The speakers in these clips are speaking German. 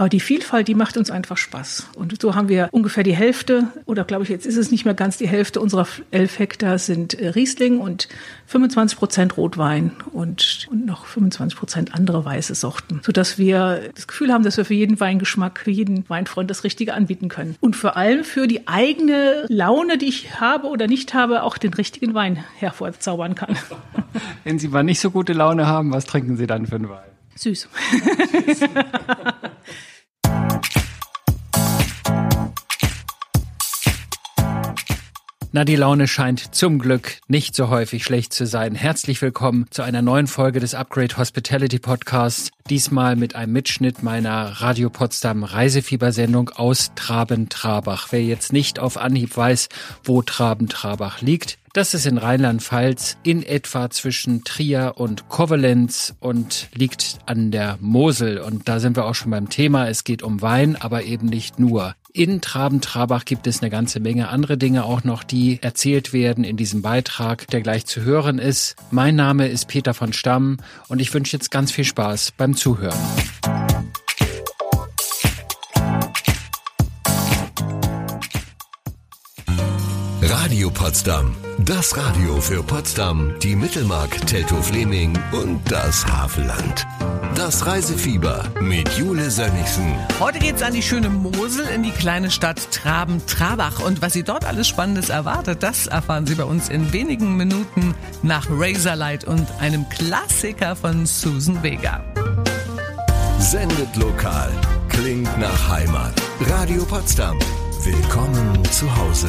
Aber die Vielfalt, die macht uns einfach Spaß. Und so haben wir ungefähr die Hälfte, oder glaube ich, jetzt ist es nicht mehr ganz die Hälfte unserer elf Hektar sind äh, Riesling und 25 Prozent Rotwein und, und noch 25 Prozent andere weiße Sorten, sodass wir das Gefühl haben, dass wir für jeden Weingeschmack, für jeden Weinfreund das Richtige anbieten können. Und vor allem für die eigene Laune, die ich habe oder nicht habe, auch den richtigen Wein hervorzaubern kann. Wenn Sie mal nicht so gute Laune haben, was trinken Sie dann für einen Wein? Süß. Na, die Laune scheint zum Glück nicht so häufig schlecht zu sein. Herzlich willkommen zu einer neuen Folge des Upgrade Hospitality Podcasts. Diesmal mit einem Mitschnitt meiner Radio Potsdam Reisefiebersendung aus Traben-Trabach. Wer jetzt nicht auf Anhieb weiß, wo Traben-Trabach liegt, das ist in Rheinland-Pfalz in etwa zwischen Trier und Koblenz und liegt an der Mosel. Und da sind wir auch schon beim Thema. Es geht um Wein, aber eben nicht nur. In Traben-Trabach gibt es eine ganze Menge andere Dinge auch noch, die erzählt werden in diesem Beitrag, der gleich zu hören ist. Mein Name ist Peter von Stamm und ich wünsche jetzt ganz viel Spaß beim Zuhören. Radio Potsdam. Das Radio für Potsdam, die Mittelmark, Teltow-Fleming und das Havelland. Das Reisefieber mit Jule Sönnigsen. Heute geht's an die schöne Mosel in die kleine Stadt Traben-Trabach. Und was Sie dort alles Spannendes erwartet, das erfahren Sie bei uns in wenigen Minuten nach Razorlight und einem Klassiker von Susan Vega. Sendet lokal. Klingt nach Heimat. Radio Potsdam. Willkommen zu Hause.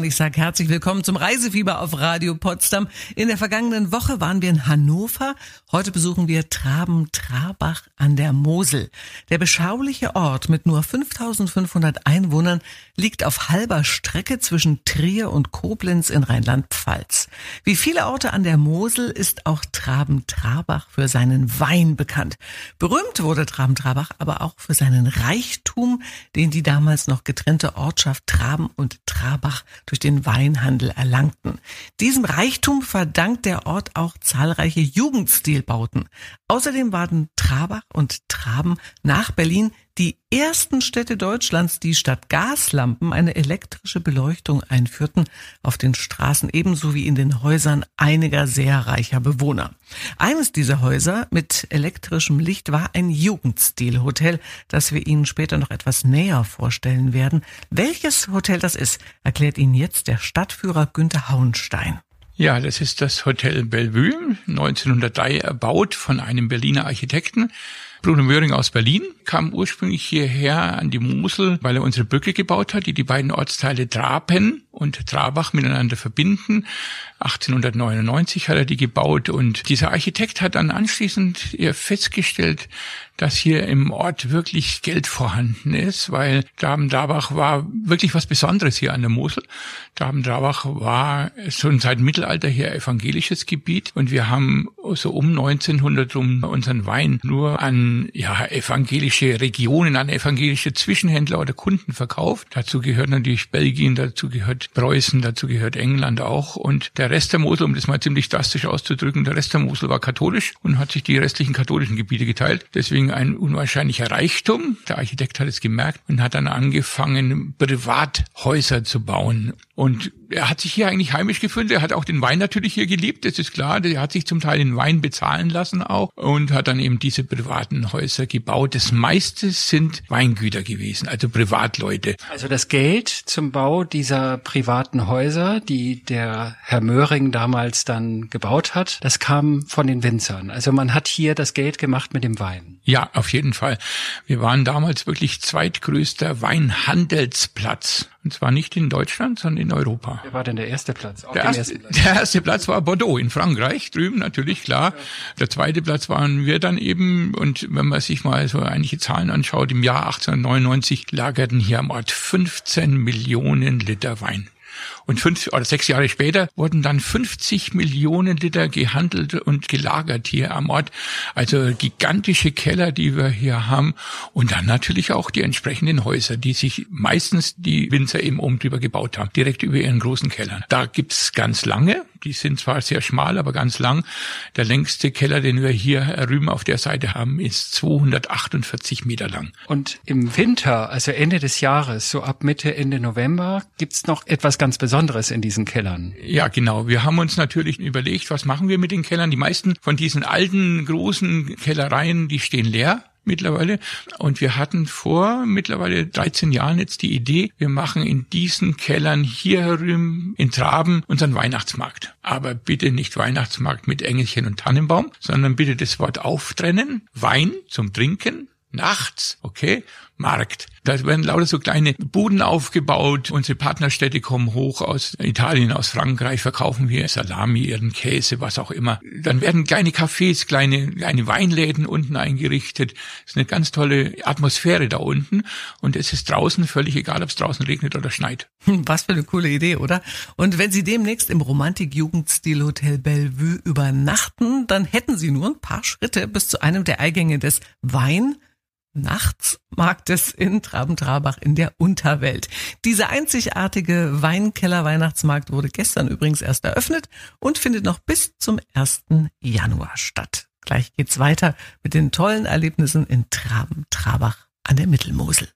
Ich sage herzlich willkommen zum Reisefieber auf Radio Potsdam. In der vergangenen Woche waren wir in Hannover. Heute besuchen wir Traben-Trabach an der Mosel. Der beschauliche Ort mit nur 5500 Einwohnern liegt auf halber Strecke zwischen Trier und Koblenz in Rheinland-Pfalz. Wie viele Orte an der Mosel ist auch Traben-Trabach für seinen Wein bekannt. Berühmt wurde Traben-Trabach aber auch für seinen Reichtum, den die damals noch getrennte Ortschaft Traben und Trabach durch den Weinhandel erlangten. Diesem Reichtum verdankt der Ort auch zahlreiche Jugendstilbauten. Außerdem waren Trabach und Traben nach Berlin die ersten Städte Deutschlands, die statt Gaslampen eine elektrische Beleuchtung einführten, auf den Straßen ebenso wie in den Häusern einiger sehr reicher Bewohner. Eines dieser Häuser mit elektrischem Licht war ein Jugendstilhotel, das wir Ihnen später noch etwas näher vorstellen werden. Welches Hotel das ist, erklärt Ihnen jetzt der Stadtführer Günther Hauenstein. Ja, das ist das Hotel Bellevue, 1903 erbaut von einem Berliner Architekten. Bruno Möhring aus Berlin kam ursprünglich hierher an die Mosel, weil er unsere Brücke gebaut hat, die die beiden Ortsteile Drapen und Trabach miteinander verbinden. 1899 hat er die gebaut und dieser Architekt hat dann anschließend festgestellt, dass hier im Ort wirklich Geld vorhanden ist, weil Daben-Drabach war wirklich was Besonderes hier an der Mosel. Daben-Drabach war schon seit Mittelalter hier evangelisches Gebiet und wir haben so um 1900 um unseren Wein nur an ja, evangelische Regionen, an evangelische Zwischenhändler oder Kunden verkauft. Dazu gehört natürlich Belgien, dazu gehört Preußen, dazu gehört England auch und der Rest der Mosel, um das mal ziemlich drastisch auszudrücken, der Rest der Mosel war katholisch und hat sich die restlichen katholischen Gebiete geteilt. Deswegen ein unwahrscheinlicher Reichtum. Der Architekt hat es gemerkt und hat dann angefangen, Privathäuser zu bauen. Und er hat sich hier eigentlich heimisch gefühlt. Er hat auch den Wein natürlich hier geliebt, das ist klar. Er hat sich zum Teil den Wein bezahlen lassen auch und hat dann eben diese privaten Häuser gebaut. Das meiste sind Weingüter gewesen, also Privatleute. Also das Geld zum Bau dieser privaten Häuser, die der Herr Möhring damals dann gebaut hat, das kam von den Winzern. Also man hat hier das Geld gemacht mit dem Wein. Ja, auf jeden Fall. Wir waren damals wirklich zweitgrößter Weinhandelsplatz. Und zwar nicht in Deutschland, sondern in Europa. Wer war denn der erste Platz? Der erste, Platz? der erste, Platz? war Bordeaux in Frankreich, drüben natürlich, klar. Der zweite Platz waren wir dann eben. Und wenn man sich mal so einige Zahlen anschaut, im Jahr 1899 lagerten hier am Ort 15 Millionen Liter Wein. Und fünf oder sechs Jahre später wurden dann 50 Millionen Liter gehandelt und gelagert hier am Ort. Also gigantische Keller, die wir hier haben. Und dann natürlich auch die entsprechenden Häuser, die sich meistens die Winzer eben oben drüber gebaut haben, direkt über ihren großen Kellern. Da gibt's ganz lange, die sind zwar sehr schmal, aber ganz lang. Der längste Keller, den wir hier rüben auf der Seite haben, ist 248 Meter lang. Und im Winter, also Ende des Jahres, so ab Mitte, Ende November, gibt's noch etwas ganz Besonderes in diesen Kellern. Ja, genau. Wir haben uns natürlich überlegt, was machen wir mit den Kellern. Die meisten von diesen alten, großen Kellereien, die stehen leer mittlerweile. Und wir hatten vor mittlerweile 13 Jahren jetzt die Idee, wir machen in diesen Kellern hier herum in Traben unseren Weihnachtsmarkt. Aber bitte nicht Weihnachtsmarkt mit Engelchen und Tannenbaum, sondern bitte das Wort auftrennen. Wein zum Trinken, nachts, okay, Markt. Da werden lauter so kleine Buden aufgebaut. Unsere Partnerstädte kommen hoch aus Italien, aus Frankreich, verkaufen wir Salami, ihren Käse, was auch immer. Dann werden kleine Cafés, kleine, kleine Weinläden unten eingerichtet. Das ist eine ganz tolle Atmosphäre da unten. Und es ist draußen völlig egal, ob es draußen regnet oder schneit. Was für eine coole Idee, oder? Und wenn Sie demnächst im Romantik-Jugendstil Hotel Bellevue übernachten, dann hätten Sie nur ein paar Schritte bis zu einem der Eingänge des Wein Nachtsmarktes in Traben-Trabach in der Unterwelt. Dieser einzigartige Weinkeller-Weihnachtsmarkt wurde gestern übrigens erst eröffnet und findet noch bis zum 1. Januar statt. Gleich geht's weiter mit den tollen Erlebnissen in Traben-Trabach an der Mittelmosel.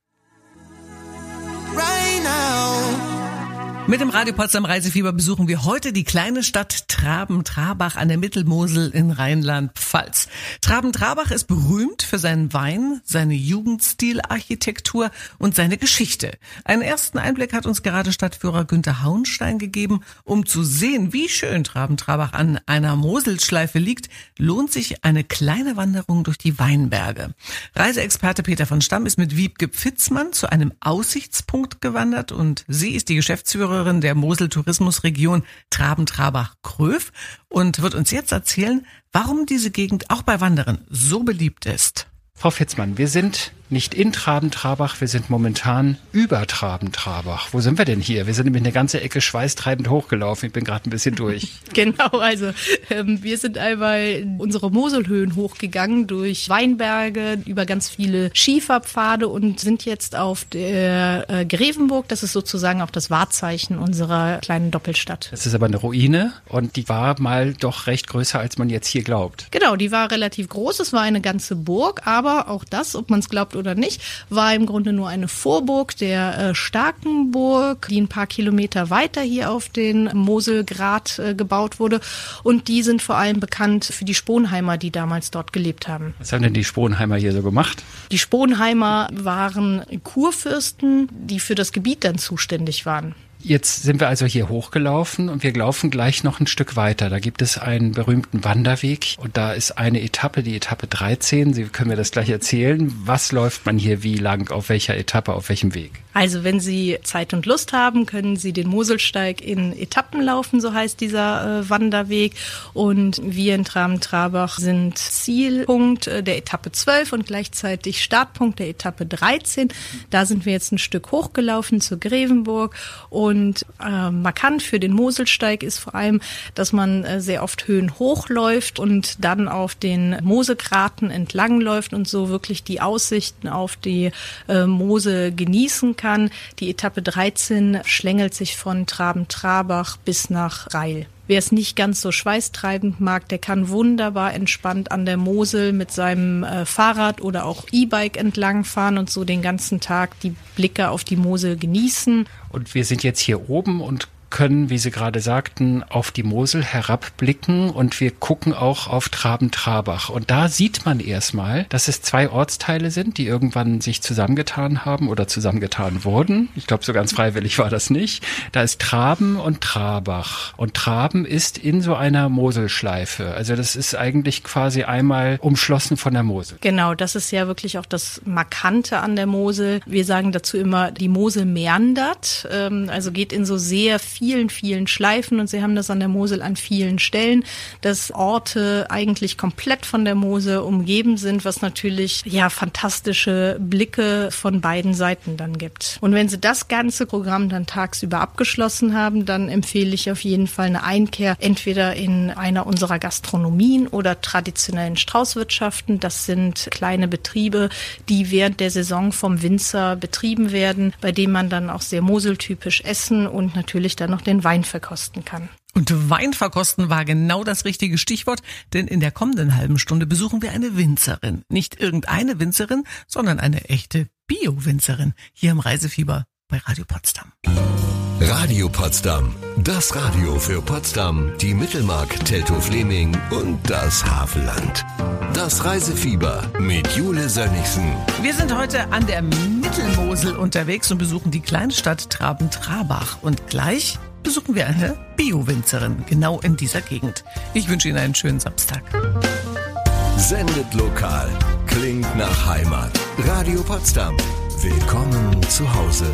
Mit dem Radio Potsdam Reisefieber besuchen wir heute die kleine Stadt Traben-Trabach an der Mittelmosel in Rheinland-Pfalz. Traben-Trabach ist berühmt für seinen Wein, seine Jugendstilarchitektur und seine Geschichte. Einen ersten Einblick hat uns gerade Stadtführer Günther Hauenstein gegeben. Um zu sehen, wie schön Traben-Trabach an einer Moselschleife liegt, lohnt sich eine kleine Wanderung durch die Weinberge. Reiseexperte Peter von Stamm ist mit Wiebke Pfitzmann zu einem Aussichtspunkt gewandert und sie ist die Geschäftsführerin Geschäftsführerin der Mosel Tourismusregion Traben-Trabach-Kröv und wird uns jetzt erzählen, warum diese Gegend auch bei Wanderern so beliebt ist. Frau Fitzmann, wir sind nicht in Traben-Trabach, wir sind momentan über Traben-Trabach. Wo sind wir denn hier? Wir sind nämlich eine ganze Ecke schweißtreibend hochgelaufen. Ich bin gerade ein bisschen durch. genau, also ähm, wir sind einmal unsere Moselhöhen hochgegangen durch Weinberge, über ganz viele Schieferpfade und sind jetzt auf der äh, Grevenburg. Das ist sozusagen auch das Wahrzeichen unserer kleinen Doppelstadt. Das ist aber eine Ruine und die war mal doch recht größer, als man jetzt hier glaubt. Genau, die war relativ groß. Es war eine ganze Burg, aber auch das, ob man es glaubt oder nicht, war im Grunde nur eine Vorburg der äh, Starkenburg, die ein paar Kilometer weiter hier auf den Moselgrat äh, gebaut wurde. Und die sind vor allem bekannt für die Sponheimer, die damals dort gelebt haben. Was haben denn die Sponheimer hier so gemacht? Die Sponheimer waren Kurfürsten, die für das Gebiet dann zuständig waren. Jetzt sind wir also hier hochgelaufen und wir laufen gleich noch ein Stück weiter. Da gibt es einen berühmten Wanderweg und da ist eine Etappe, die Etappe 13. Sie können mir das gleich erzählen. Was läuft man hier wie lang, auf welcher Etappe, auf welchem Weg? Also wenn Sie Zeit und Lust haben, können Sie den Moselsteig in Etappen laufen, so heißt dieser äh, Wanderweg. Und wir in Traben-Trabach sind Zielpunkt äh, der Etappe 12 und gleichzeitig Startpunkt der Etappe 13. Da sind wir jetzt ein Stück hochgelaufen zur Grevenburg und und äh, markant für den Moselsteig ist vor allem, dass man äh, sehr oft Höhen hochläuft und dann auf den Mosegraten entlangläuft und so wirklich die Aussichten auf die äh, Mose genießen kann. Die Etappe 13 schlängelt sich von Traben-Trabach bis nach Reil. Wer es nicht ganz so schweißtreibend mag, der kann wunderbar entspannt an der Mosel mit seinem äh, Fahrrad oder auch E-Bike entlangfahren und so den ganzen Tag die Blicke auf die Mosel genießen. Und wir sind jetzt hier oben und können, wie Sie gerade sagten, auf die Mosel herabblicken und wir gucken auch auf Traben-Trabach. Und da sieht man erstmal, dass es zwei Ortsteile sind, die irgendwann sich zusammengetan haben oder zusammengetan wurden. Ich glaube, so ganz freiwillig war das nicht. Da ist Traben und Trabach. Und Traben ist in so einer Moselschleife. Also das ist eigentlich quasi einmal umschlossen von der Mosel. Genau, das ist ja wirklich auch das Markante an der Mosel. Wir sagen dazu immer, die Mosel meandert, ähm, also geht in so sehr viel vielen, vielen Schleifen und Sie haben das an der Mosel an vielen Stellen, dass Orte eigentlich komplett von der Mosel umgeben sind, was natürlich ja fantastische Blicke von beiden Seiten dann gibt. Und wenn Sie das ganze Programm dann tagsüber abgeschlossen haben, dann empfehle ich auf jeden Fall eine Einkehr entweder in einer unserer Gastronomien oder traditionellen Straußwirtschaften. Das sind kleine Betriebe, die während der Saison vom Winzer betrieben werden, bei denen man dann auch sehr moseltypisch essen und natürlich dann noch den Wein verkosten kann. Und Wein verkosten war genau das richtige Stichwort, denn in der kommenden halben Stunde besuchen wir eine Winzerin. Nicht irgendeine Winzerin, sondern eine echte Bio-Winzerin hier im Reisefieber bei Radio Potsdam. Radio Potsdam. Das Radio für Potsdam, die Mittelmark, Teltow-Fleming und das Havelland. Das Reisefieber mit Jule Sönnigsen. Wir sind heute an der Mittelmosel unterwegs und besuchen die kleine Stadt Traben-Trabach. Und gleich besuchen wir eine Bio-Winzerin genau in dieser Gegend. Ich wünsche Ihnen einen schönen Samstag. Sendet lokal. Klingt nach Heimat. Radio Potsdam. Willkommen zu Hause.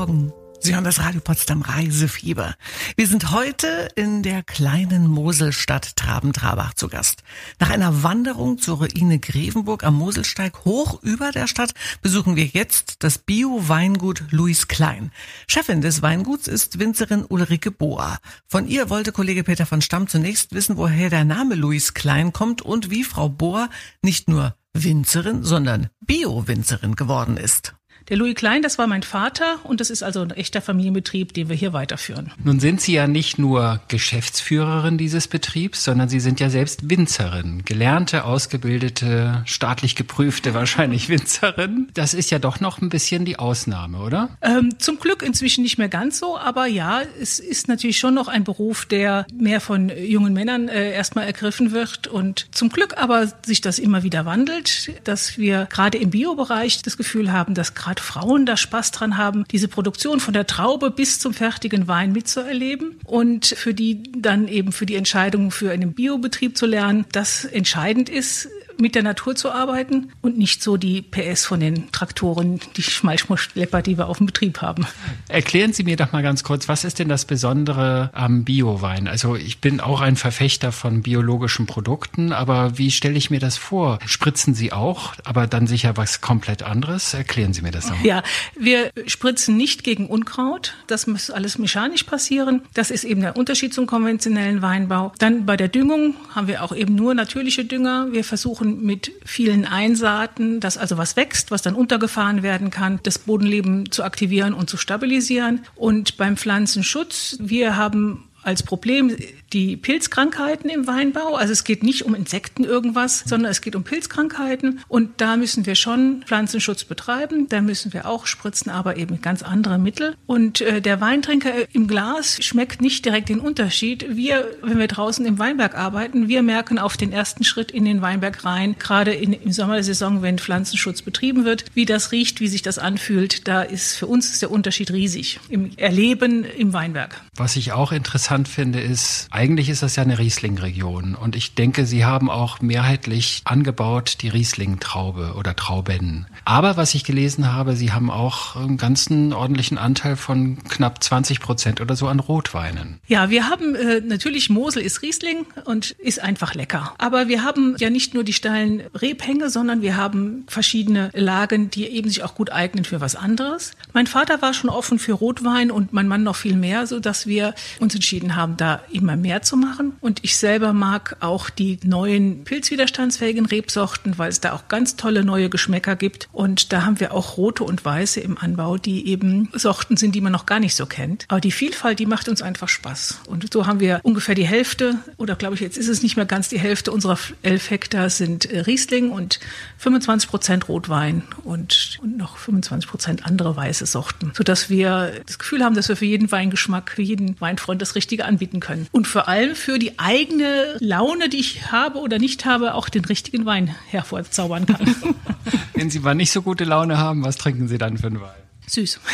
Morgen. Sie hören das Radio Potsdam Reisefieber. Wir sind heute in der kleinen Moselstadt Traben-Trabach zu Gast. Nach einer Wanderung zur Ruine Grevenburg am Moselsteig hoch über der Stadt besuchen wir jetzt das Bio-Weingut Louis Klein. Chefin des Weinguts ist Winzerin Ulrike Boa. Von ihr wollte Kollege Peter von Stamm zunächst wissen, woher der Name Louis Klein kommt und wie Frau Boa nicht nur Winzerin, sondern Bio-Winzerin geworden ist. Der Louis Klein, das war mein Vater und das ist also ein echter Familienbetrieb, den wir hier weiterführen. Nun sind Sie ja nicht nur Geschäftsführerin dieses Betriebs, sondern Sie sind ja selbst Winzerin. Gelernte, ausgebildete, staatlich geprüfte wahrscheinlich Winzerin. Das ist ja doch noch ein bisschen die Ausnahme, oder? Ähm, zum Glück inzwischen nicht mehr ganz so, aber ja, es ist natürlich schon noch ein Beruf, der mehr von jungen Männern äh, erstmal ergriffen wird und zum Glück aber sich das immer wieder wandelt, dass wir gerade im Biobereich das Gefühl haben, dass gerade Frauen da Spaß dran haben, diese Produktion von der Traube bis zum fertigen Wein mitzuerleben und für die dann eben für die Entscheidung für einen Biobetrieb zu lernen, das entscheidend ist, mit der Natur zu arbeiten und nicht so die PS von den Traktoren, die Schmalschmuschlepper, die wir auf dem Betrieb haben. Erklären Sie mir doch mal ganz kurz, was ist denn das Besondere am Biowein? Also ich bin auch ein Verfechter von biologischen Produkten, aber wie stelle ich mir das vor? Spritzen Sie auch, aber dann sicher was komplett anderes? Erklären Sie mir das nochmal. Ja, wir spritzen nicht gegen Unkraut. Das muss alles mechanisch passieren. Das ist eben der Unterschied zum konventionellen Weinbau. Dann bei der Düngung haben wir auch eben nur natürliche Dünger. Wir versuchen mit vielen Einsaaten, dass also was wächst, was dann untergefahren werden kann, das Bodenleben zu aktivieren und zu stabilisieren. Und beim Pflanzenschutz, wir haben als Problem die Pilzkrankheiten im Weinbau. Also es geht nicht um Insekten irgendwas, sondern es geht um Pilzkrankheiten. Und da müssen wir schon Pflanzenschutz betreiben. Da müssen wir auch spritzen, aber eben ganz anderen Mitteln. Und äh, der Weintrinker im Glas schmeckt nicht direkt den Unterschied. Wir, wenn wir draußen im Weinberg arbeiten, wir merken auf den ersten Schritt in den Weinberg rein, gerade in, im Sommersaison, wenn Pflanzenschutz betrieben wird, wie das riecht, wie sich das anfühlt. Da ist für uns ist der Unterschied riesig im Erleben im Weinberg. Was ich auch interessant finde, ist, eigentlich ist das ja eine Riesling-Region und ich denke, Sie haben auch mehrheitlich angebaut die Riesling-Traube oder Trauben. Aber was ich gelesen habe, Sie haben auch einen ganzen ordentlichen Anteil von knapp 20 Prozent oder so an Rotweinen. Ja, wir haben äh, natürlich Mosel ist Riesling und ist einfach lecker. Aber wir haben ja nicht nur die steilen Rebhänge, sondern wir haben verschiedene Lagen, die eben sich auch gut eignen für was anderes. Mein Vater war schon offen für Rotwein und mein Mann noch viel mehr, so dass wir uns entschieden haben, da immer mehr zu machen. Und ich selber mag auch die neuen pilzwiderstandsfähigen Rebsorten, weil es da auch ganz tolle neue Geschmäcker gibt. Und da haben wir auch rote und weiße im Anbau, die eben Sorten sind, die man noch gar nicht so kennt. Aber die Vielfalt, die macht uns einfach Spaß. Und so haben wir ungefähr die Hälfte, oder glaube ich, jetzt ist es nicht mehr ganz die Hälfte unserer elf Hektar sind Riesling und 25 Prozent Rotwein und, und noch 25 Prozent andere weiße Sorten, sodass wir das Gefühl haben, dass wir für jeden Weingeschmack, für jeden Weinfreund das Richtige anbieten können. Und vor allem für die eigene Laune, die ich habe oder nicht habe, auch den richtigen Wein hervorzaubern kann. Wenn Sie mal nicht so gute Laune haben, was trinken Sie dann für einen Wein? Süß.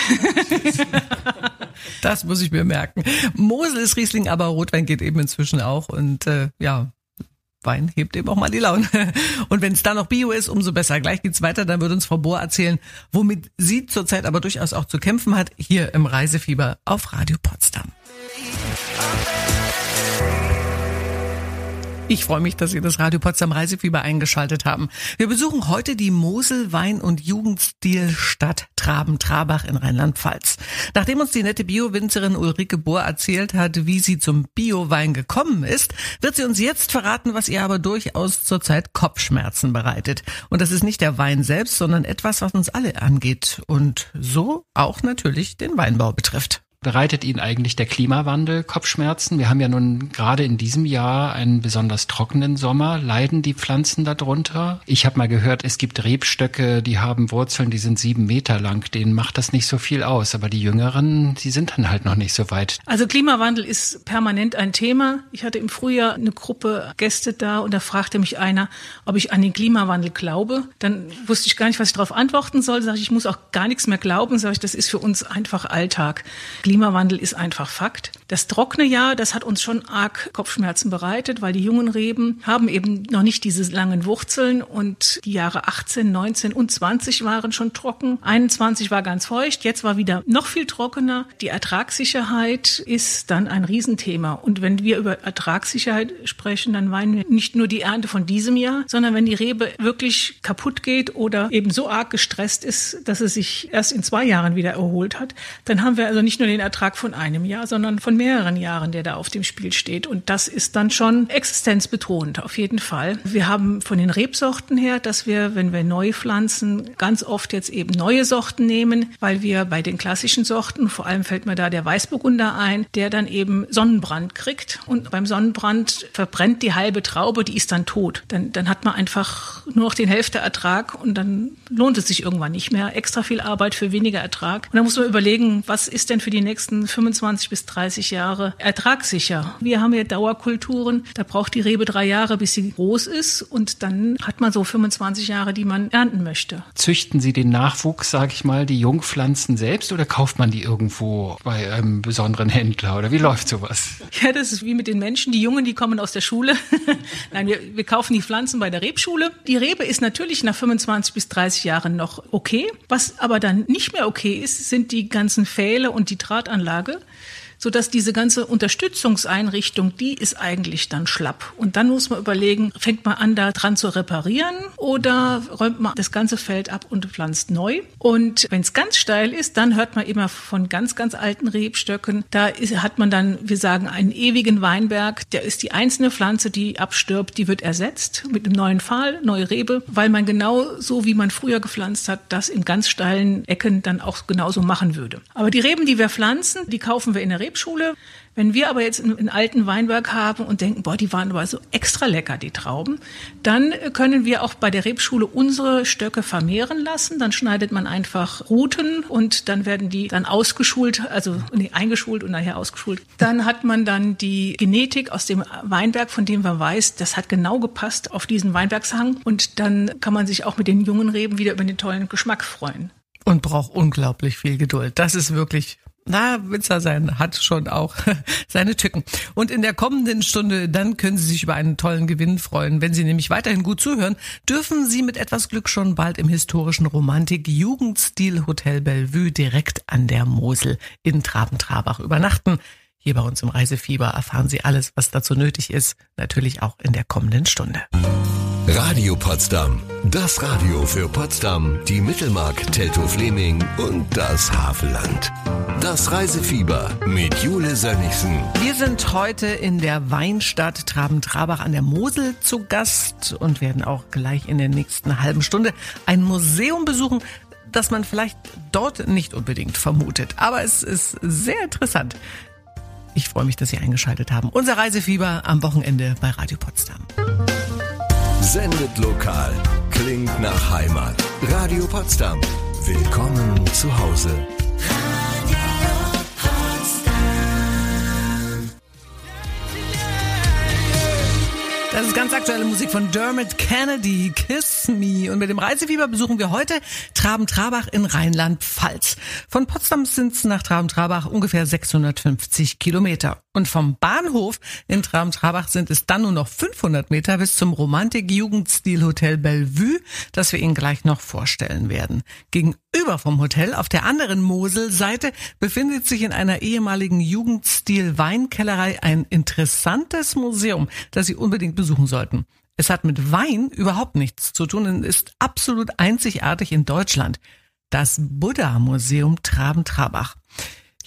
Das muss ich mir merken. Mosel ist Riesling, aber Rotwein geht eben inzwischen auch. Und äh, ja, Wein hebt eben auch mal die Laune. Und wenn es dann noch Bio ist, umso besser. Gleich geht's weiter, dann wird uns Frau Bohr erzählen, womit sie zurzeit aber durchaus auch zu kämpfen hat, hier im Reisefieber auf Radio Potsdam. Ich freue mich, dass Sie das Radio Potsdam Reisefieber eingeschaltet haben. Wir besuchen heute die Mosel Wein- und Jugendstilstadt Traben-Trabach in Rheinland-Pfalz. Nachdem uns die nette Bio-Winzerin Ulrike Bohr erzählt hat, wie sie zum Bio-Wein gekommen ist, wird sie uns jetzt verraten, was ihr aber durchaus zurzeit Kopfschmerzen bereitet. Und das ist nicht der Wein selbst, sondern etwas, was uns alle angeht und so auch natürlich den Weinbau betrifft bereitet Ihnen eigentlich der Klimawandel Kopfschmerzen? Wir haben ja nun gerade in diesem Jahr einen besonders trockenen Sommer. Leiden die Pflanzen darunter? Ich habe mal gehört, es gibt Rebstöcke, die haben Wurzeln, die sind sieben Meter lang. Denen macht das nicht so viel aus. Aber die Jüngeren, die sind dann halt noch nicht so weit. Also Klimawandel ist permanent ein Thema. Ich hatte im Frühjahr eine Gruppe Gäste da und da fragte mich einer, ob ich an den Klimawandel glaube. Dann wusste ich gar nicht, was ich darauf antworten soll. Sag ich, ich muss auch gar nichts mehr glauben. Sag ich, das ist für uns einfach Alltag. Klimawandel ist einfach Fakt. Das trockene Jahr, das hat uns schon arg Kopfschmerzen bereitet, weil die jungen Reben haben eben noch nicht diese langen Wurzeln und die Jahre 18, 19 und 20 waren schon trocken. 21 war ganz feucht, jetzt war wieder noch viel trockener. Die Ertragssicherheit ist dann ein Riesenthema. Und wenn wir über Ertragssicherheit sprechen, dann meinen wir nicht nur die Ernte von diesem Jahr, sondern wenn die Rebe wirklich kaputt geht oder eben so arg gestresst ist, dass es sich erst in zwei Jahren wieder erholt hat, dann haben wir also nicht nur den Ertrag von einem Jahr, sondern von mehreren Jahren, der da auf dem Spiel steht. Und das ist dann schon existenzbedrohend, auf jeden Fall. Wir haben von den Rebsorten her, dass wir, wenn wir neu pflanzen, ganz oft jetzt eben neue Sorten nehmen, weil wir bei den klassischen Sorten, vor allem fällt mir da der Weißburgunder ein, der dann eben Sonnenbrand kriegt. Und beim Sonnenbrand verbrennt die halbe Traube, die ist dann tot. Dann, dann hat man einfach nur noch den Hälfte Ertrag und dann lohnt es sich irgendwann nicht mehr. Extra viel Arbeit für weniger Ertrag. Und dann muss man überlegen, was ist denn für die nächste nächsten 25 bis 30 Jahre ertragssicher. Wir haben ja Dauerkulturen, da braucht die Rebe drei Jahre, bis sie groß ist und dann hat man so 25 Jahre, die man ernten möchte. Züchten Sie den Nachwuchs, sage ich mal, die Jungpflanzen selbst oder kauft man die irgendwo bei einem besonderen Händler oder wie läuft sowas? Ja, das ist wie mit den Menschen. Die Jungen, die kommen aus der Schule. Nein, wir, wir kaufen die Pflanzen bei der Rebschule. Die Rebe ist natürlich nach 25 bis 30 Jahren noch okay. Was aber dann nicht mehr okay ist, sind die ganzen Pfähle und die Draht Privatanlage, sodass diese ganze Unterstützungseinrichtung, die ist eigentlich dann schlapp. Und dann muss man überlegen, fängt man an, da dran zu reparieren oder räumt man das ganze Feld ab und pflanzt neu. Und wenn es ganz steil ist, dann hört man immer von ganz, ganz alten Rebstöcken. Da ist, hat man dann, wir sagen, einen ewigen Weinberg. Der ist die einzelne Pflanze, die abstirbt, die wird ersetzt mit einem neuen Pfahl, neue Rebe, weil man genau so, wie man früher gepflanzt hat, das in ganz steilen Ecken dann auch genauso machen würde. Aber die Reben, die wir pflanzen, die kaufen wir in der Rebschule. Wenn wir aber jetzt einen alten Weinberg haben und denken, boah, die waren aber so extra lecker, die Trauben, dann können wir auch bei der Rebschule unsere Stöcke vermehren lassen. Dann schneidet man einfach Ruten und dann werden die dann ausgeschult, also nee, eingeschult und nachher ausgeschult. Dann hat man dann die Genetik aus dem Weinberg, von dem man weiß, das hat genau gepasst auf diesen Weinbergshang und dann kann man sich auch mit den jungen Reben wieder über den tollen Geschmack freuen. Und braucht unglaublich viel Geduld. Das ist wirklich na, Winzer sein hat schon auch seine Tücken. Und in der kommenden Stunde, dann können Sie sich über einen tollen Gewinn freuen. Wenn Sie nämlich weiterhin gut zuhören, dürfen Sie mit etwas Glück schon bald im historischen Romantik Jugendstil Hotel Bellevue direkt an der Mosel in Traben-Trabach übernachten. Hier bei uns im Reisefieber erfahren Sie alles, was dazu nötig ist, natürlich auch in der kommenden Stunde. Radio Potsdam. Das Radio für Potsdam, die Mittelmark, Teltow-Fleming und das Havelland. Das Reisefieber mit Jule Sönnigsen. Wir sind heute in der Weinstadt Traben-Trabach an der Mosel zu Gast und werden auch gleich in der nächsten halben Stunde ein Museum besuchen, das man vielleicht dort nicht unbedingt vermutet. Aber es ist sehr interessant. Ich freue mich, dass Sie eingeschaltet haben. Unser Reisefieber am Wochenende bei Radio Potsdam. Sendet lokal. Klingt nach Heimat. Radio Potsdam. Willkommen zu Hause. Das ist ganz aktuelle Musik von Dermot Kennedy, Kiss Me. Und mit dem Reisefieber besuchen wir heute Traben-Trabach in Rheinland-Pfalz. Von Potsdam sind es nach Traben-Trabach ungefähr 650 Kilometer. Und vom Bahnhof in Traben-Trabach sind es dann nur noch 500 Meter bis zum Romantik-Jugendstil-Hotel Bellevue, das wir Ihnen gleich noch vorstellen werden. Gegenüber vom Hotel auf der anderen Moselseite befindet sich in einer ehemaligen Jugendstil-Weinkellerei ein interessantes Museum, das Sie unbedingt besuchen sollten. Es hat mit Wein überhaupt nichts zu tun und ist absolut einzigartig in Deutschland. Das Buddha-Museum Traben-Trabach.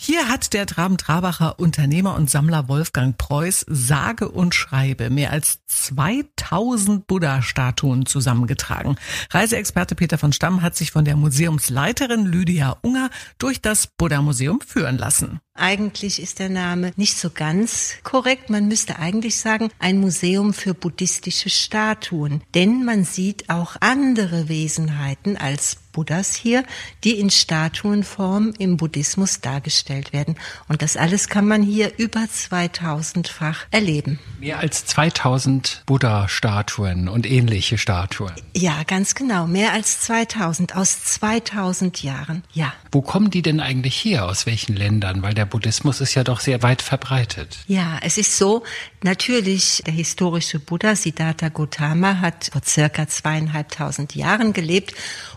Hier hat der Traben-Trabacher Unternehmer und Sammler Wolfgang Preuß sage und schreibe mehr als 2000 Buddha-Statuen zusammengetragen. Reiseexperte Peter von Stamm hat sich von der Museumsleiterin Lydia Unger durch das Buddha-Museum führen lassen. Eigentlich ist der Name nicht so ganz korrekt. Man müsste eigentlich sagen, ein Museum für buddhistische Statuen. Denn man sieht auch andere Wesenheiten als Buddhas hier, die in Statuenform im Buddhismus dargestellt werden. Und das alles kann man hier über 2000-fach erleben. Mehr als 2000 Buddha-Statuen und ähnliche Statuen. Ja, ganz genau. Mehr als 2000 aus 2000 Jahren. Ja. Wo kommen die denn eigentlich her? Aus welchen Ländern? Weil der Buddhismus ist ja doch sehr weit verbreitet. Ja, es ist so, natürlich, der historische Buddha Siddhartha Gautama hat vor circa zweieinhalbtausend Jahren gelebt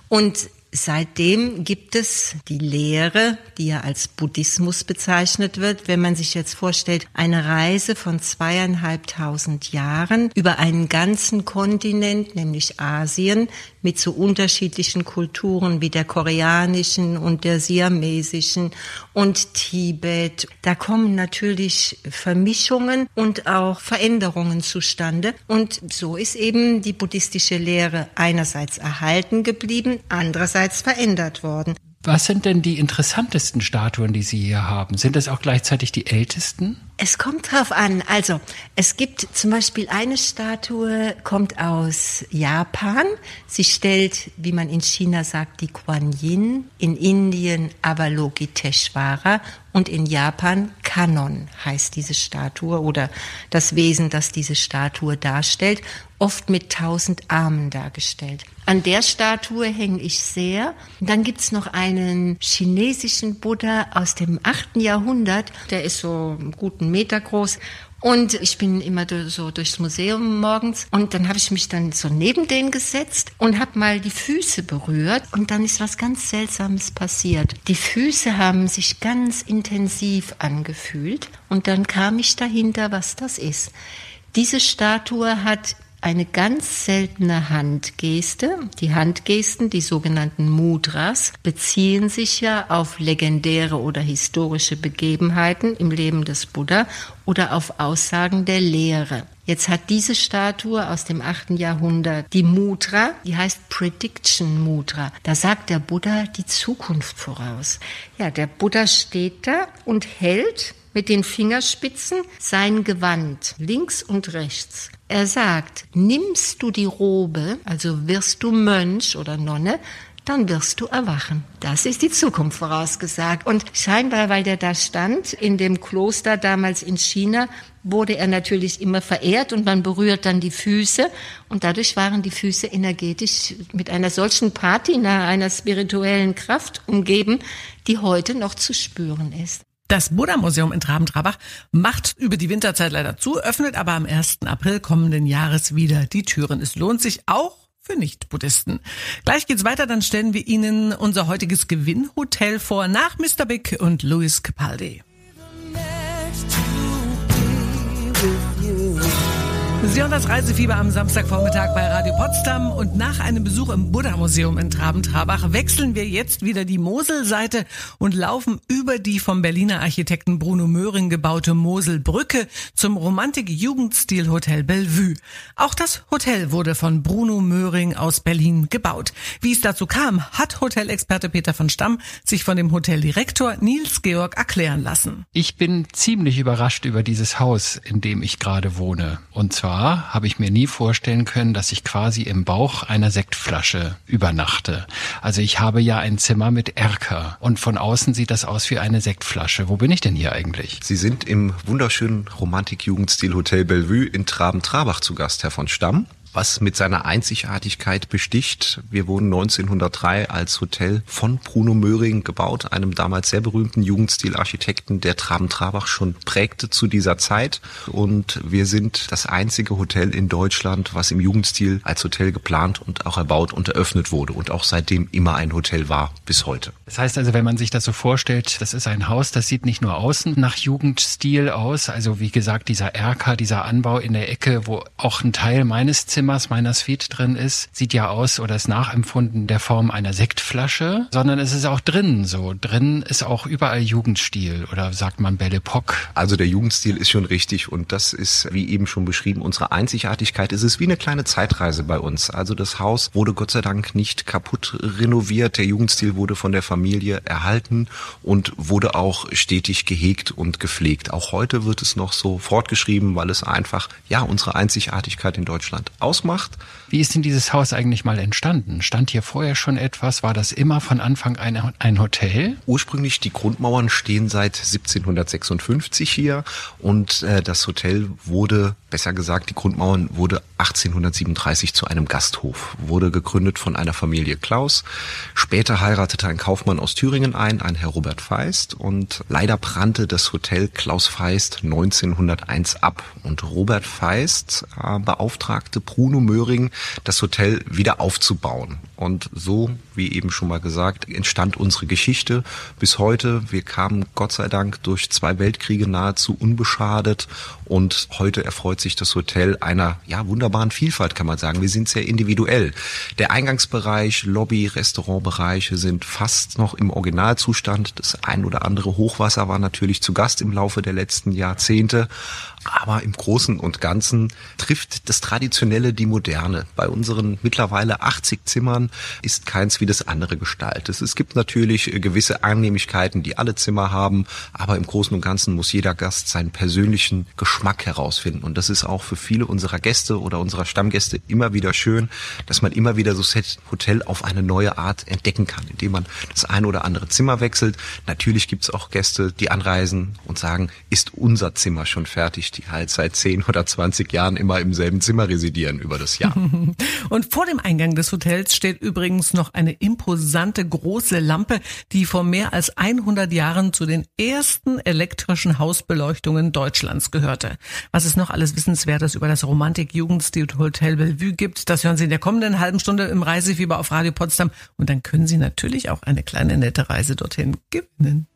und Seitdem gibt es die Lehre, die ja als Buddhismus bezeichnet wird. Wenn man sich jetzt vorstellt, eine Reise von zweieinhalbtausend Jahren über einen ganzen Kontinent, nämlich Asien, mit so unterschiedlichen Kulturen wie der koreanischen und der siamesischen und Tibet. Da kommen natürlich Vermischungen und auch Veränderungen zustande. Und so ist eben die buddhistische Lehre einerseits erhalten geblieben, andererseits bereits verändert worden. Was sind denn die interessantesten Statuen, die Sie hier haben? Sind das auch gleichzeitig die ältesten? Es kommt drauf an. Also, es gibt zum Beispiel eine Statue, kommt aus Japan. Sie stellt, wie man in China sagt, die Kuan Yin, in Indien Avalokiteshvara und in Japan Kanon heißt diese Statue oder das Wesen, das diese Statue darstellt, oft mit tausend Armen dargestellt. An der Statue hänge ich sehr. dann gibt's noch einen chinesischen Buddha aus dem achten Jahrhundert, der ist so einen guten Meter groß und ich bin immer so durchs Museum morgens und dann habe ich mich dann so neben den gesetzt und habe mal die Füße berührt und dann ist was ganz Seltsames passiert. Die Füße haben sich ganz intensiv angefühlt und dann kam ich dahinter, was das ist. Diese Statue hat eine ganz seltene Handgeste. Die Handgesten, die sogenannten Mudras, beziehen sich ja auf legendäre oder historische Begebenheiten im Leben des Buddha oder auf Aussagen der Lehre. Jetzt hat diese Statue aus dem achten Jahrhundert die Mudra, die heißt Prediction Mudra. Da sagt der Buddha die Zukunft voraus. Ja, der Buddha steht da und hält mit den Fingerspitzen sein Gewand links und rechts. Er sagt, nimmst du die Robe, also wirst du Mönch oder Nonne, dann wirst du erwachen. Das ist die Zukunft vorausgesagt. Und scheinbar, weil der da stand, in dem Kloster damals in China, wurde er natürlich immer verehrt und man berührt dann die Füße und dadurch waren die Füße energetisch mit einer solchen Patina, einer spirituellen Kraft umgeben, die heute noch zu spüren ist. Das Buddha-Museum in Traben-Trabach macht über die Winterzeit leider zu, öffnet aber am 1. April kommenden Jahres wieder die Türen. Es lohnt sich auch für Nicht-Buddhisten. Gleich geht's weiter, dann stellen wir Ihnen unser heutiges Gewinnhotel vor nach Mr. Big und Louis Capaldi. Sie hören das Reisefieber am Samstagvormittag bei Radio Potsdam und nach einem Besuch im Buddha-Museum in Traben-Trabach wechseln wir jetzt wieder die Moselseite und laufen über die vom Berliner Architekten Bruno Möhring gebaute Moselbrücke zum Romantik-Jugendstil-Hotel Bellevue. Auch das Hotel wurde von Bruno Möhring aus Berlin gebaut. Wie es dazu kam, hat Hotelexperte Peter von Stamm sich von dem Hoteldirektor Nils Georg erklären lassen. Ich bin ziemlich überrascht über dieses Haus, in dem ich gerade wohne. Und zwar war, habe ich mir nie vorstellen können, dass ich quasi im Bauch einer Sektflasche übernachte. Also ich habe ja ein Zimmer mit Erker und von außen sieht das aus wie eine Sektflasche. Wo bin ich denn hier eigentlich? Sie sind im wunderschönen Romantik-Jugendstil Hotel Bellevue in Traben-Trabach zu Gast, Herr von Stamm was mit seiner Einzigartigkeit besticht. Wir wurden 1903 als Hotel von Bruno Möhring gebaut, einem damals sehr berühmten Jugendstilarchitekten, der Traben-Trabach schon prägte zu dieser Zeit. Und wir sind das einzige Hotel in Deutschland, was im Jugendstil als Hotel geplant und auch erbaut und eröffnet wurde und auch seitdem immer ein Hotel war bis heute. Das heißt also, wenn man sich das so vorstellt, das ist ein Haus, das sieht nicht nur außen nach Jugendstil aus, also wie gesagt, dieser Erker, dieser Anbau in der Ecke, wo auch ein Teil meines Zimmers Zimmers meiner Suite drin ist, sieht ja aus oder ist nachempfunden der Form einer Sektflasche, sondern es ist auch drinnen so. Drin ist auch überall Jugendstil oder sagt man Belle Epoque. Also der Jugendstil ist schon richtig und das ist, wie eben schon beschrieben, unsere Einzigartigkeit. Es ist wie eine kleine Zeitreise bei uns. Also das Haus wurde Gott sei Dank nicht kaputt renoviert. Der Jugendstil wurde von der Familie erhalten und wurde auch stetig gehegt und gepflegt. Auch heute wird es noch so fortgeschrieben, weil es einfach, ja, unsere Einzigartigkeit in Deutschland aus ausmacht. Wie ist denn dieses Haus eigentlich mal entstanden? Stand hier vorher schon etwas? War das immer von Anfang ein, ein Hotel? Ursprünglich die Grundmauern stehen seit 1756 hier und äh, das Hotel wurde, besser gesagt, die Grundmauern wurde 1837 zu einem Gasthof, wurde gegründet von einer Familie Klaus. Später heiratete ein Kaufmann aus Thüringen ein, ein Herr Robert Feist und leider brannte das Hotel Klaus Feist 1901 ab und Robert Feist äh, beauftragte Bruno Möhring, das Hotel wieder aufzubauen. Und so, wie eben schon mal gesagt, entstand unsere Geschichte bis heute. Wir kamen Gott sei Dank durch zwei Weltkriege nahezu unbeschadet und heute erfreut sich das Hotel einer ja wunderbaren Vielfalt, kann man sagen. Wir sind sehr individuell. Der Eingangsbereich, Lobby, Restaurantbereiche sind fast noch im Originalzustand. Das ein oder andere Hochwasser war natürlich zu Gast im Laufe der letzten Jahrzehnte. Aber im Großen und Ganzen trifft das Traditionelle die Moderne. Bei unseren mittlerweile 80 Zimmern ist keins wie das andere gestaltet. Es gibt natürlich gewisse Annehmlichkeiten, die alle Zimmer haben, aber im Großen und Ganzen muss jeder Gast seinen persönlichen Geschmack herausfinden. Und das ist auch für viele unserer Gäste oder unserer Stammgäste immer wieder schön, dass man immer wieder so Set Hotel auf eine neue Art entdecken kann, indem man das eine oder andere Zimmer wechselt. Natürlich gibt es auch Gäste, die anreisen und sagen, ist unser Zimmer schon fertig? die halt seit 10 oder 20 Jahren immer im selben Zimmer residieren über das Jahr. Und vor dem Eingang des Hotels steht übrigens noch eine imposante große Lampe, die vor mehr als 100 Jahren zu den ersten elektrischen Hausbeleuchtungen Deutschlands gehörte. Was es noch alles Wissenswertes über das Romantik-Jugendstil Hotel Bellevue gibt, das hören Sie in der kommenden halben Stunde im Reisefieber auf Radio Potsdam. Und dann können Sie natürlich auch eine kleine nette Reise dorthin gewinnen.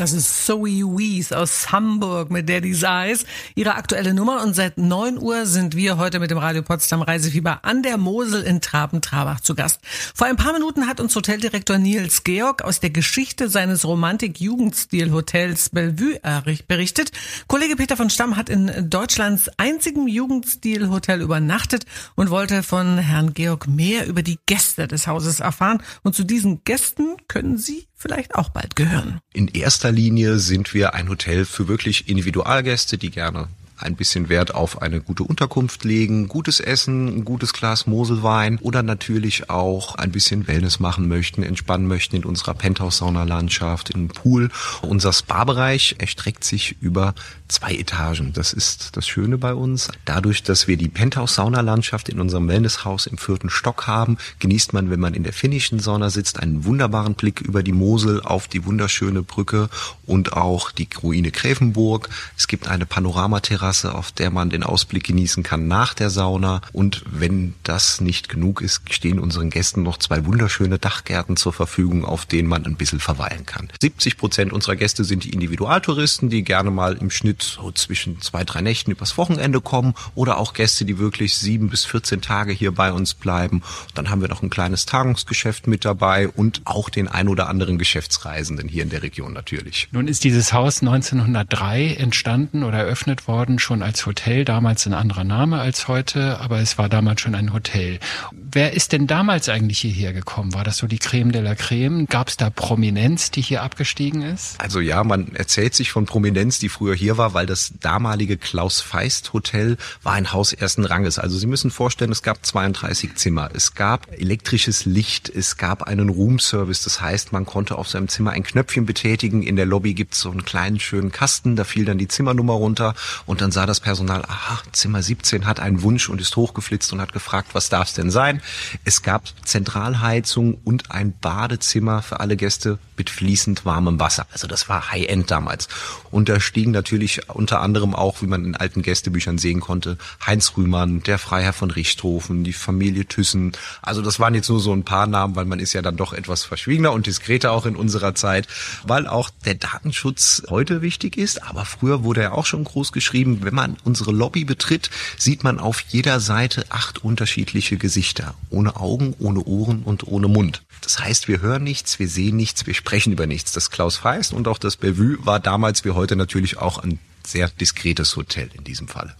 Das ist Zoe Wees aus Hamburg mit Daddy's Eyes. Ihre aktuelle Nummer und seit 9 Uhr sind wir heute mit dem Radio Potsdam Reisefieber an der Mosel in Traben-Trabach zu Gast. Vor ein paar Minuten hat uns Hoteldirektor Nils Georg aus der Geschichte seines Romantik-Jugendstil-Hotels Bellevue berichtet. Kollege Peter von Stamm hat in Deutschlands einzigem Jugendstil-Hotel übernachtet und wollte von Herrn Georg mehr über die Gäste des Hauses erfahren. Und zu diesen Gästen können Sie vielleicht auch bald gehören. In erster Linie sind wir ein Hotel für wirklich Individualgäste, die gerne ein bisschen Wert auf eine gute Unterkunft legen, gutes Essen, ein gutes Glas Moselwein oder natürlich auch ein bisschen Wellness machen möchten, entspannen möchten in unserer Penthouse-Saunalandschaft, im Pool. Unser Spa-Bereich erstreckt sich über zwei Etagen. Das ist das Schöne bei uns. Dadurch, dass wir die Penthouse-Saunalandschaft in unserem Wellnesshaus im vierten Stock haben, genießt man, wenn man in der finnischen Sauna sitzt, einen wunderbaren Blick über die Mosel auf die wunderschöne Brücke und auch die Ruine Gräfenburg. Es gibt eine Panoramaterrasse Terrasse, auf der man den Ausblick genießen kann nach der Sauna. Und wenn das nicht genug ist, stehen unseren Gästen noch zwei wunderschöne Dachgärten zur Verfügung, auf denen man ein bisschen verweilen kann. 70 Prozent unserer Gäste sind die Individualtouristen, die gerne mal im Schnitt so zwischen zwei, drei Nächten übers Wochenende kommen oder auch Gäste, die wirklich sieben bis 14 Tage hier bei uns bleiben. Dann haben wir noch ein kleines Tagungsgeschäft mit dabei und auch den ein oder anderen Geschäftsreisenden hier in der Region natürlich. Nun ist dieses Haus 1903 entstanden oder eröffnet worden schon als Hotel, damals ein anderer Name als heute, aber es war damals schon ein Hotel. Wer ist denn damals eigentlich hierher gekommen? War das so die Creme de la Creme? Gab es da Prominenz, die hier abgestiegen ist? Also ja, man erzählt sich von Prominenz, die früher hier war, weil das damalige Klaus Feist Hotel war ein Haus ersten Ranges. Also Sie müssen vorstellen, es gab 32 Zimmer, es gab elektrisches Licht, es gab einen Roomservice. Das heißt, man konnte auf seinem Zimmer ein Knöpfchen betätigen. In der Lobby gibt es so einen kleinen schönen Kasten, da fiel dann die Zimmernummer runter und dann sah das Personal, aha, Zimmer 17 hat einen Wunsch und ist hochgeflitzt und hat gefragt, was darf es denn sein? Es gab Zentralheizung und ein Badezimmer für alle Gäste mit fließend warmem Wasser. Also das war High-End damals. Und da stiegen natürlich unter anderem auch, wie man in alten Gästebüchern sehen konnte, Heinz Rühmann, der Freiherr von Richthofen, die Familie Thyssen. Also das waren jetzt nur so ein paar Namen, weil man ist ja dann doch etwas verschwiegener und diskreter auch in unserer Zeit, weil auch der Datenschutz heute wichtig ist. Aber früher wurde er auch schon groß geschrieben. Wenn man unsere Lobby betritt, sieht man auf jeder Seite acht unterschiedliche Gesichter. Ohne Augen, ohne Ohren und ohne Mund. Das heißt, wir hören nichts, wir sehen nichts, wir sprechen über nichts. Das Klaus Feist und auch das Bellevue war damals wie heute natürlich auch ein sehr diskretes Hotel in diesem Falle.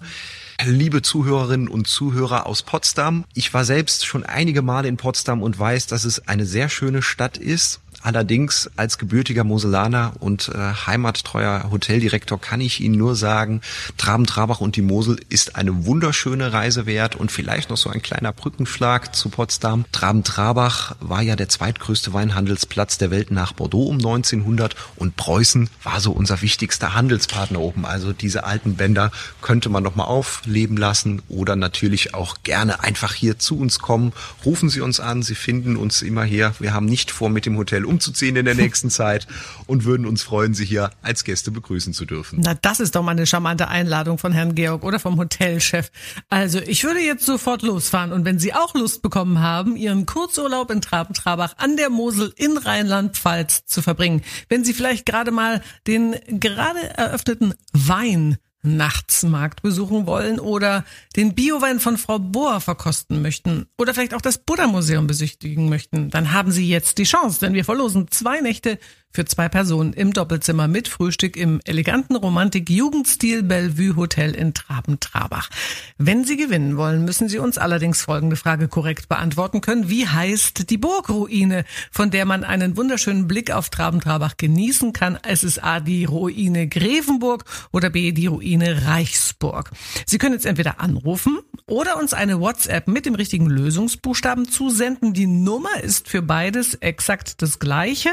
Liebe Zuhörerinnen und Zuhörer aus Potsdam, ich war selbst schon einige Male in Potsdam und weiß, dass es eine sehr schöne Stadt ist Allerdings als gebürtiger Moselaner und äh, heimattreuer Hoteldirektor kann ich Ihnen nur sagen, Traben-Trabach und die Mosel ist eine wunderschöne Reise wert und vielleicht noch so ein kleiner Brückenschlag zu Potsdam. Traben-Trabach war ja der zweitgrößte Weinhandelsplatz der Welt nach Bordeaux um 1900 und Preußen war so unser wichtigster Handelspartner oben. Also diese alten Bänder könnte man noch mal aufleben lassen oder natürlich auch gerne einfach hier zu uns kommen. Rufen Sie uns an, Sie finden uns immer hier. Wir haben nicht vor, mit dem Hotel umzuziehen in der nächsten Zeit und würden uns freuen, Sie hier als Gäste begrüßen zu dürfen. Na, das ist doch mal eine charmante Einladung von Herrn Georg oder vom Hotelchef. Also, ich würde jetzt sofort losfahren und wenn Sie auch Lust bekommen haben, Ihren Kurzurlaub in Traben-Trabach an der Mosel in Rheinland-Pfalz zu verbringen, wenn Sie vielleicht gerade mal den gerade eröffneten Wein Nachtsmarkt besuchen wollen oder den Biowein von Frau Bohr verkosten möchten oder vielleicht auch das Buddha Museum besichtigen möchten, dann haben Sie jetzt die Chance, denn wir verlosen zwei Nächte für zwei Personen im Doppelzimmer mit Frühstück im eleganten Romantik-Jugendstil Bellevue Hotel in Traben-Trabach. Wenn Sie gewinnen wollen, müssen Sie uns allerdings folgende Frage korrekt beantworten können. Wie heißt die Burgruine, von der man einen wunderschönen Blick auf Traben-Trabach genießen kann? Es ist A, die Ruine Grevenburg oder B, die Ruine Reichsburg. Sie können jetzt entweder anrufen oder uns eine WhatsApp mit dem richtigen Lösungsbuchstaben zusenden. Die Nummer ist für beides exakt das gleiche.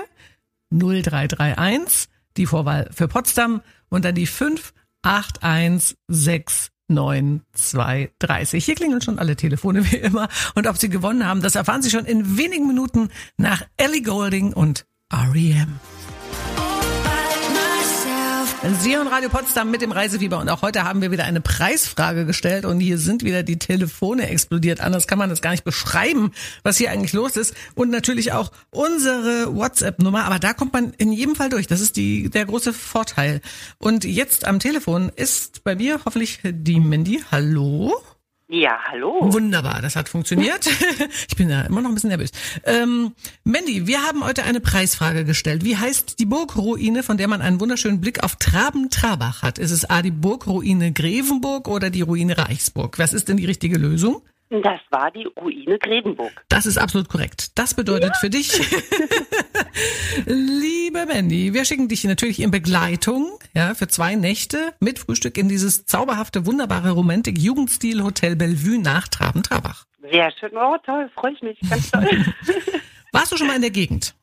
0331, die Vorwahl für Potsdam und dann die 5816930. Hier klingeln schon alle Telefone wie immer und ob Sie gewonnen haben, das erfahren Sie schon in wenigen Minuten nach Ellie Golding und REM. Sie und Radio Potsdam mit dem Reisefieber und auch heute haben wir wieder eine Preisfrage gestellt und hier sind wieder die Telefone explodiert. Anders kann man das gar nicht beschreiben, was hier eigentlich los ist und natürlich auch unsere WhatsApp-Nummer, aber da kommt man in jedem Fall durch. Das ist die, der große Vorteil. Und jetzt am Telefon ist bei mir hoffentlich die Mandy. Hallo? Ja, hallo. Wunderbar, das hat funktioniert. ich bin ja immer noch ein bisschen nervös. Ähm, Mandy, wir haben heute eine Preisfrage gestellt. Wie heißt die Burgruine, von der man einen wunderschönen Blick auf Traben-Trabach hat? Ist es A, die Burgruine Grevenburg oder die Ruine Reichsburg? Was ist denn die richtige Lösung? Das war die Ruine Grevenburg. Das ist absolut korrekt. Das bedeutet ja. für dich, liebe Mandy, wir schicken dich natürlich in Begleitung, ja, für zwei Nächte mit Frühstück in dieses zauberhafte, wunderbare Romantik-Jugendstil Hotel Bellevue nach Traben-Trabach. Sehr schön. Oh, toll, freue ich mich. Ganz toll. Warst du schon mal in der Gegend?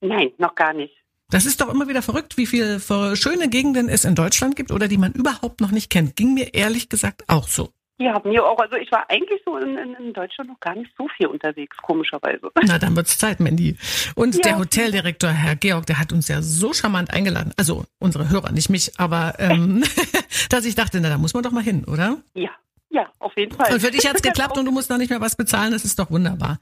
Nein, noch gar nicht. Das ist doch immer wieder verrückt, wie viele schöne Gegenden es in Deutschland gibt oder die man überhaupt noch nicht kennt. Ging mir ehrlich gesagt auch so. Ja, mir auch. Also ich war eigentlich so in, in, Deutschland noch gar nicht so viel unterwegs, komischerweise. Na, dann wird's Zeit, Mandy. Und ja. der Hoteldirektor, Herr Georg, der hat uns ja so charmant eingeladen. Also unsere Hörer, nicht mich, aber ähm, dass ich dachte, na, da muss man doch mal hin, oder? Ja, ja, auf jeden Fall. Und für dich hat's geklappt und du musst noch nicht mehr was bezahlen, das ist doch wunderbar.